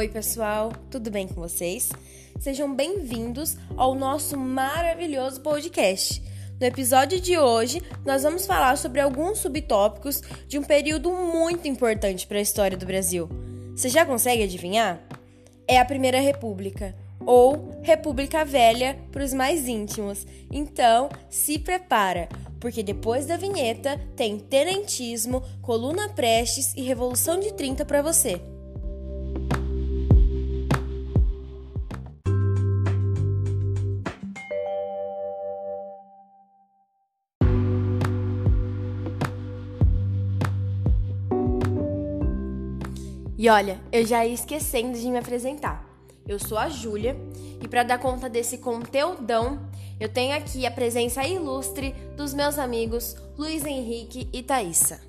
Oi, pessoal, tudo bem com vocês? Sejam bem-vindos ao nosso maravilhoso podcast. No episódio de hoje, nós vamos falar sobre alguns subtópicos de um período muito importante para a história do Brasil. Você já consegue adivinhar? É a Primeira República, ou República Velha para os mais íntimos. Então, se prepara, porque depois da vinheta tem tenentismo, coluna prestes e Revolução de 30 para você. E olha, eu já ia esquecendo de me apresentar. Eu sou a Júlia e para dar conta desse conteúdão, eu tenho aqui a presença ilustre dos meus amigos Luiz Henrique e Thaisa.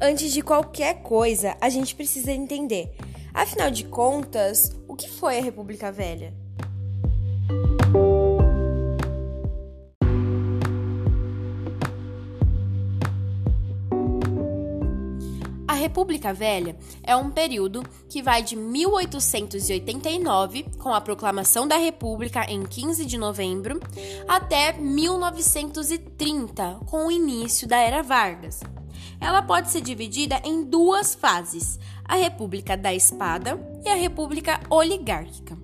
Antes de qualquer coisa, a gente precisa entender. Afinal de contas, o que foi a República Velha? República Velha é um período que vai de 1889, com a proclamação da República em 15 de novembro, até 1930, com o início da Era Vargas. Ela pode ser dividida em duas fases: a República da Espada e a República Oligárquica.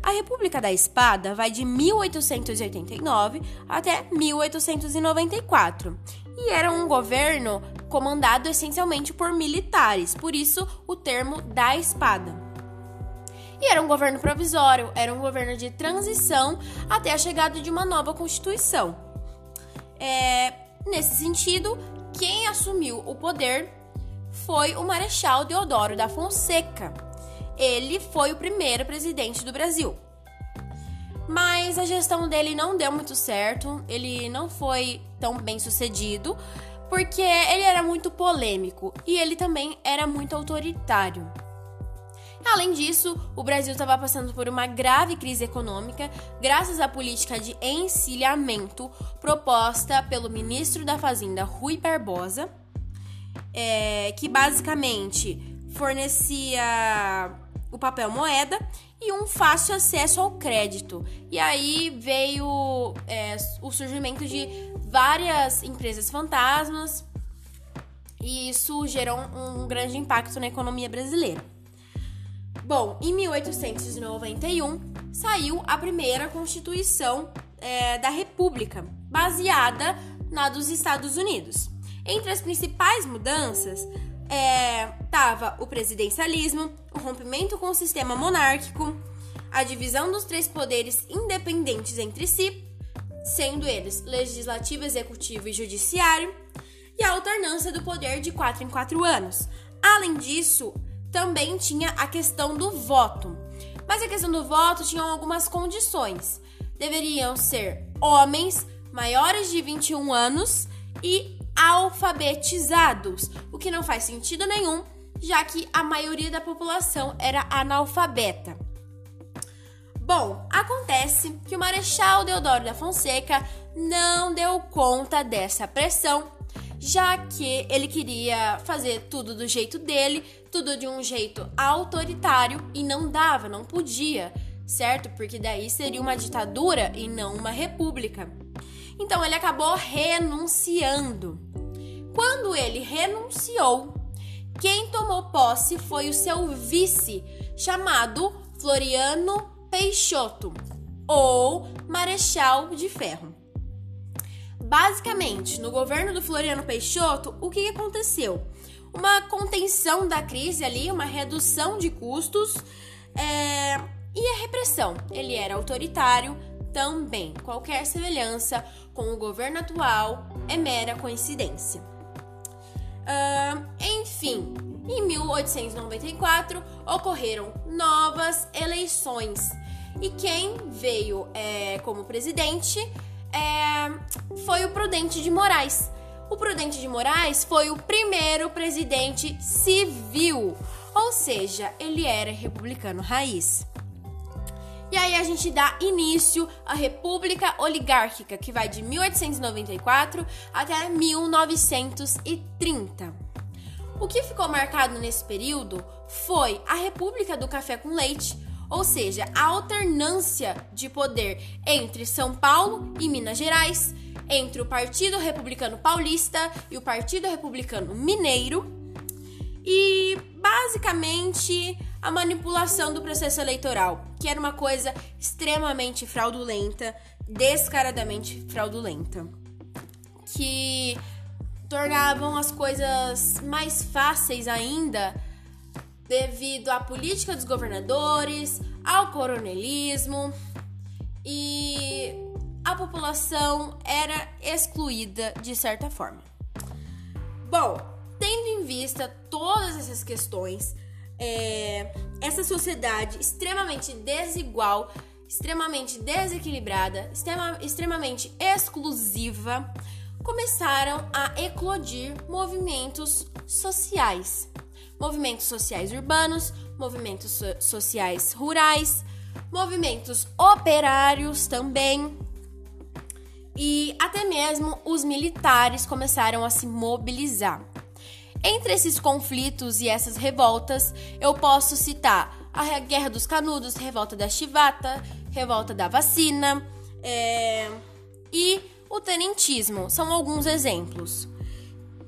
A República da Espada vai de 1889 até 1894 e era um governo comandado essencialmente por militares, por isso o termo da espada. E era um governo provisório, era um governo de transição até a chegada de uma nova Constituição. É, nesse sentido, quem assumiu o poder foi o Marechal Deodoro da Fonseca. Ele foi o primeiro presidente do Brasil. Mas a gestão dele não deu muito certo, ele não foi tão bem sucedido, porque ele era muito polêmico e ele também era muito autoritário. Além disso, o Brasil estava passando por uma grave crise econômica graças à política de encilhamento proposta pelo ministro da Fazenda Rui Barbosa, é, que basicamente fornecia o papel moeda e um fácil acesso ao crédito. E aí veio o surgimento de várias empresas fantasmas e isso gerou um, grande impacto na economia brasileira. Bom, em 1891 saiu a primeira Constituição é, da República, baseada na dos Estados Unidos. Entre as principais mudanças estava é, o presidencialismo, o rompimento com o sistema monárquico, a divisão dos três poderes independentes entre si, sendo eles legislativo, executivo e judiciário, e a alternância do poder de quatro em quatro anos. Além disso, também tinha a questão do voto. Mas a questão do voto tinha algumas condições. Deveriam ser homens maiores de 21 anos e alfabetizados, o que não faz sentido nenhum, já que a maioria da população era analfabeta. Bom, acontece que o Marechal Deodoro da Fonseca não deu conta dessa pressão, já que ele queria fazer tudo do jeito dele, tudo de um jeito autoritário e não dava, não podia, certo? Porque daí seria uma ditadura e não uma república. Então ele acabou renunciando. Quando ele renunciou, quem tomou posse foi o seu vice, chamado Floriano Peixoto, ou Marechal de Ferro. Basicamente, no governo do Floriano Peixoto, o que aconteceu? Uma contenção da crise ali, uma redução de custos é... e a repressão. Ele era autoritário, também. Qualquer semelhança com o governo atual é mera coincidência. Uh, enfim, em 1894 ocorreram novas eleições e quem veio é, como presidente é, foi o Prudente de Moraes. O Prudente de Moraes foi o primeiro presidente civil, ou seja, ele era republicano raiz. E aí a gente dá início à República Oligárquica, que vai de 1894 até 1930. O que ficou marcado nesse período foi a República do Café com Leite, ou seja, a alternância de poder entre São Paulo e Minas Gerais, entre o Partido Republicano Paulista e o Partido Republicano Mineiro, e basicamente a manipulação do processo eleitoral, que era uma coisa extremamente fraudulenta, descaradamente fraudulenta, que tornavam as coisas mais fáceis ainda devido à política dos governadores, ao coronelismo e a população era excluída de certa forma. Bom, tendo em vista todas essas questões, é, essa sociedade extremamente desigual, extremamente desequilibrada, extrema, extremamente exclusiva, começaram a eclodir movimentos sociais. Movimentos sociais urbanos, movimentos so sociais rurais, movimentos operários também. E até mesmo os militares começaram a se mobilizar. Entre esses conflitos e essas revoltas, eu posso citar a Guerra dos Canudos, Revolta da Chivata, Revolta da Vacina é, e o Tenentismo. São alguns exemplos.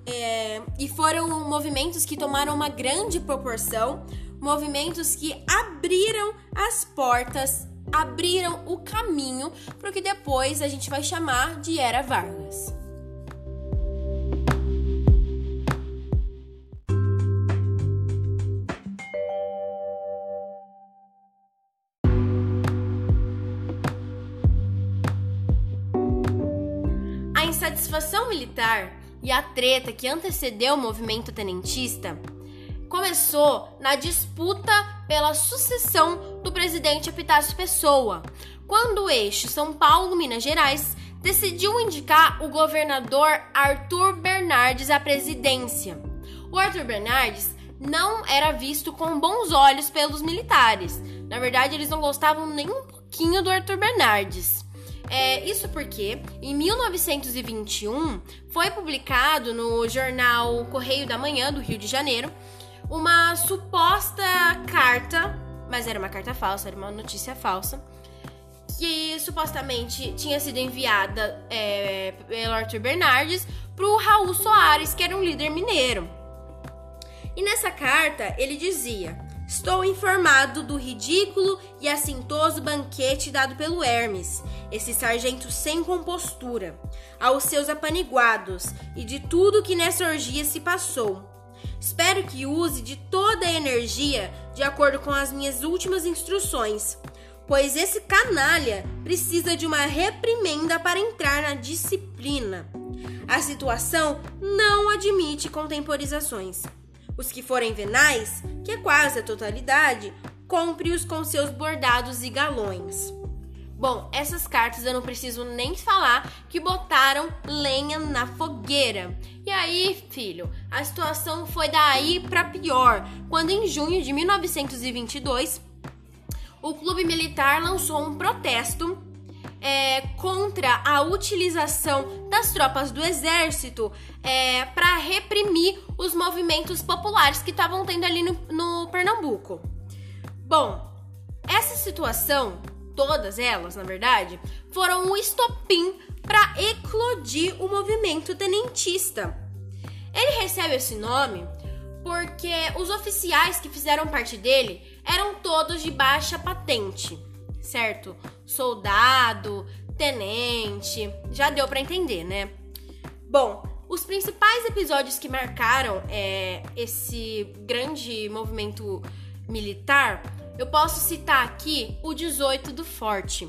É, e foram movimentos que tomaram uma grande proporção, movimentos que abriram as portas, abriram o caminho para o que depois a gente vai chamar de Era Vargas. insatisfação militar e a treta que antecedeu o movimento tenentista começou na disputa pela sucessão do presidente Epitácio Pessoa, quando o eixo São Paulo-Minas Gerais decidiu indicar o governador Arthur Bernardes à presidência. O Arthur Bernardes não era visto com bons olhos pelos militares. Na verdade, eles não gostavam nem um pouquinho do Arthur Bernardes. É, isso porque, em 1921, foi publicado no jornal Correio da Manhã, do Rio de Janeiro, uma suposta carta, mas era uma carta falsa, era uma notícia falsa, que supostamente tinha sido enviada é, pelo Arthur Bernardes para o Raul Soares, que era um líder mineiro. E nessa carta ele dizia: Estou informado do ridículo e assintoso banquete dado pelo Hermes, esse sargento sem compostura, aos seus apaniguados e de tudo que nessa orgia se passou. Espero que use de toda a energia de acordo com as minhas últimas instruções, pois esse canalha precisa de uma reprimenda para entrar na disciplina. A situação não admite contemporizações. Os que forem venais, que é quase a totalidade, compre-os com seus bordados e galões. Bom, essas cartas eu não preciso nem falar que botaram lenha na fogueira. E aí, filho, a situação foi daí para pior, quando em junho de 1922 o clube militar lançou um protesto é, contra a utilização das tropas do exército é, para reprimir os movimentos populares que estavam tendo ali no, no Pernambuco. Bom, essa situação, todas elas, na verdade, foram um estopim para eclodir o movimento tenentista. Ele recebe esse nome porque os oficiais que fizeram parte dele eram todos de baixa patente certo? Soldado, tenente, já deu para entender, né? Bom, os principais episódios que marcaram é, esse grande movimento militar, eu posso citar aqui o 18 do Forte,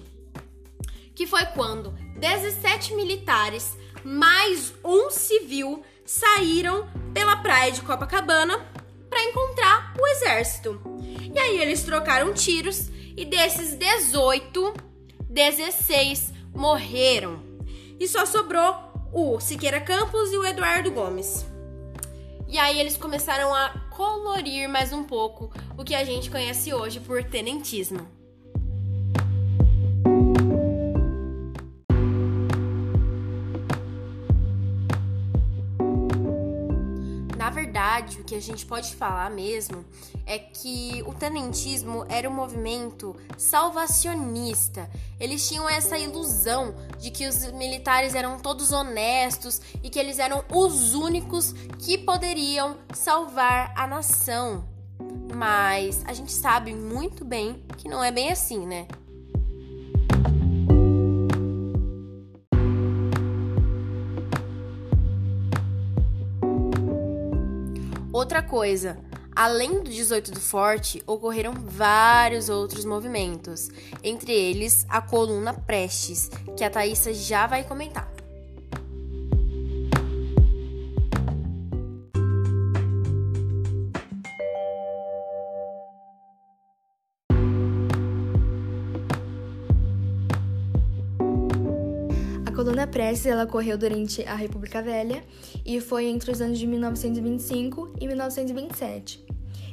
que foi quando 17 militares mais um civil saíram pela praia de Copacabana para encontrar o exército. E aí eles trocaram tiros e desses 18, 16 morreram. E só sobrou o Siqueira Campos e o Eduardo Gomes. E aí eles começaram a colorir mais um pouco o que a gente conhece hoje por tenentismo. Verdade, o que a gente pode falar mesmo é que o tenentismo era um movimento salvacionista. Eles tinham essa ilusão de que os militares eram todos honestos e que eles eram os únicos que poderiam salvar a nação. Mas a gente sabe muito bem que não é bem assim, né? Outra coisa, além do 18 do Forte, ocorreram vários outros movimentos, entre eles a coluna Prestes, que a Thaisa já vai comentar. Prestes ela ocorreu durante a República Velha e foi entre os anos de 1925 e 1927.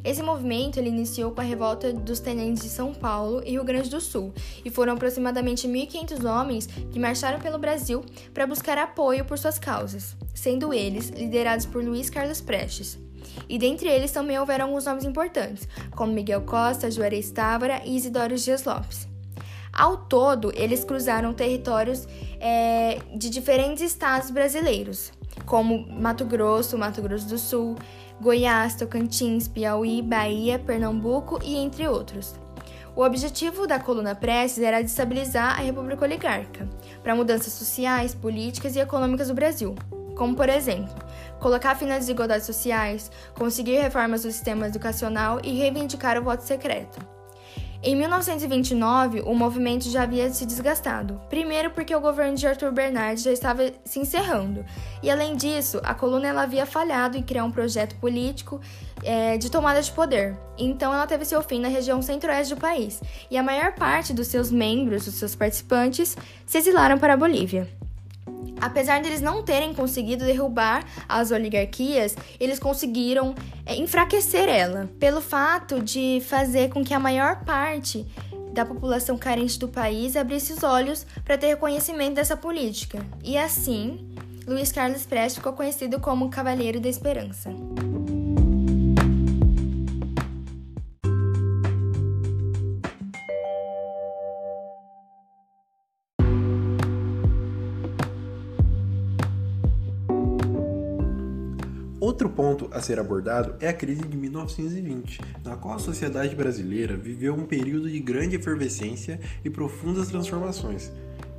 Esse movimento ele iniciou com a revolta dos tenentes de São Paulo e Rio Grande do Sul, e foram aproximadamente 1.500 homens que marcharam pelo Brasil para buscar apoio por suas causas, sendo eles liderados por Luiz Carlos Prestes. E dentre eles também houveram alguns nomes importantes, como Miguel Costa, Juarez Távora e Isidoro Dias Lopes. Ao todo, eles cruzaram territórios é, de diferentes estados brasileiros, como Mato Grosso, Mato Grosso do Sul, Goiás, Tocantins, Piauí, Bahia, Pernambuco e entre outros. O objetivo da coluna Prestes era estabilizar a República Oligárquica para mudanças sociais, políticas e econômicas do Brasil, como, por exemplo, colocar fim nas desigualdades sociais, conseguir reformas do sistema educacional e reivindicar o voto secreto. Em 1929, o movimento já havia se desgastado. Primeiro, porque o governo de Arthur Bernardes já estava se encerrando, e além disso, a coluna ela havia falhado em criar um projeto político é, de tomada de poder. Então, ela teve seu fim na região centro-oeste do país, e a maior parte dos seus membros, dos seus participantes, se exilaram para a Bolívia. Apesar deles não terem conseguido derrubar as oligarquias, eles conseguiram é, enfraquecer ela, pelo fato de fazer com que a maior parte da população carente do país abrisse os olhos para ter reconhecimento dessa política. E assim, Luiz Carlos Prestes ficou conhecido como Cavaleiro da Esperança. Outro ponto a ser abordado é a crise de 1920, na qual a sociedade brasileira viveu um período de grande efervescência e profundas transformações.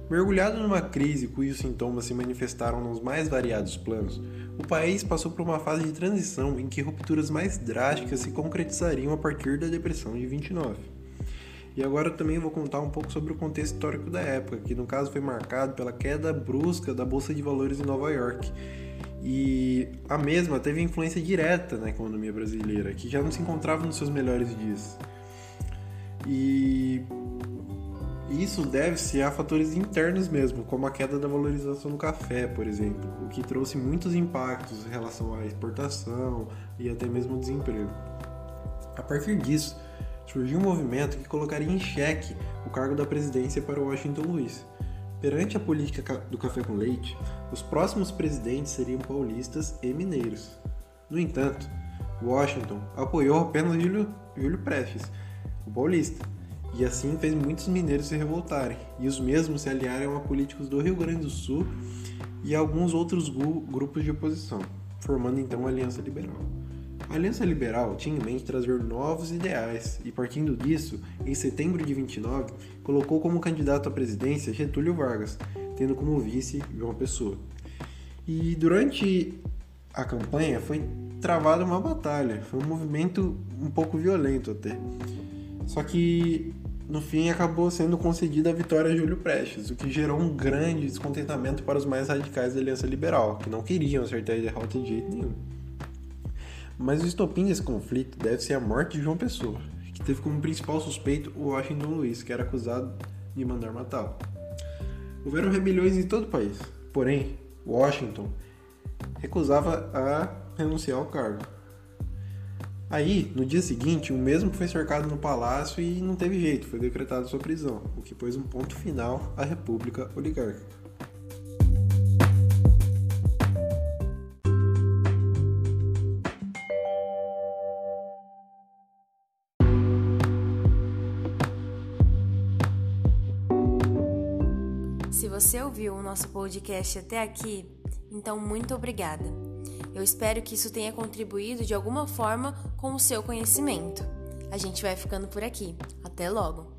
Mergulhado numa crise cujos sintomas se manifestaram nos mais variados planos, o país passou por uma fase de transição em que rupturas mais drásticas se concretizariam a partir da Depressão de 29. E agora também vou contar um pouco sobre o contexto histórico da época, que no caso foi marcado pela queda brusca da Bolsa de Valores em Nova York e a mesma teve influência direta na economia brasileira, que já não se encontrava nos seus melhores dias. E isso deve-se a fatores internos mesmo, como a queda da valorização do café, por exemplo, o que trouxe muitos impactos em relação à exportação e até mesmo ao desemprego. A partir disso, surgiu um movimento que colocaria em xeque o cargo da presidência para Washington Luiz Perante a política do café com leite, os próximos presidentes seriam paulistas e mineiros. No entanto, Washington apoiou apenas Júlio, Júlio Prestes, o paulista, e assim fez muitos mineiros se revoltarem, e os mesmos se aliaram a políticos do Rio Grande do Sul e alguns outros grupos de oposição, formando então a Aliança Liberal. A Aliança Liberal tinha em mente trazer novos ideais e, partindo disso, em setembro de 29, colocou como candidato à presidência Getúlio Vargas, tendo como vice João Pessoa. E durante a campanha foi travada uma batalha, foi um movimento um pouco violento até. Só que no fim acabou sendo concedida a vitória a Júlio Prestes, o que gerou um grande descontentamento para os mais radicais da Aliança Liberal, que não queriam acertar a derrota de jeito nenhum. Mas o estopim desse conflito deve ser a morte de João Pessoa, que teve como principal suspeito o Washington Luiz, que era acusado de mandar matá-lo. Houveram rebeliões em todo o país, porém, Washington recusava a renunciar ao cargo. Aí, no dia seguinte, o mesmo foi cercado no palácio e não teve jeito, foi decretada sua prisão, o que pôs um ponto final à República Oligárquica. Nosso podcast até aqui, então muito obrigada. Eu espero que isso tenha contribuído de alguma forma com o seu conhecimento. A gente vai ficando por aqui. Até logo!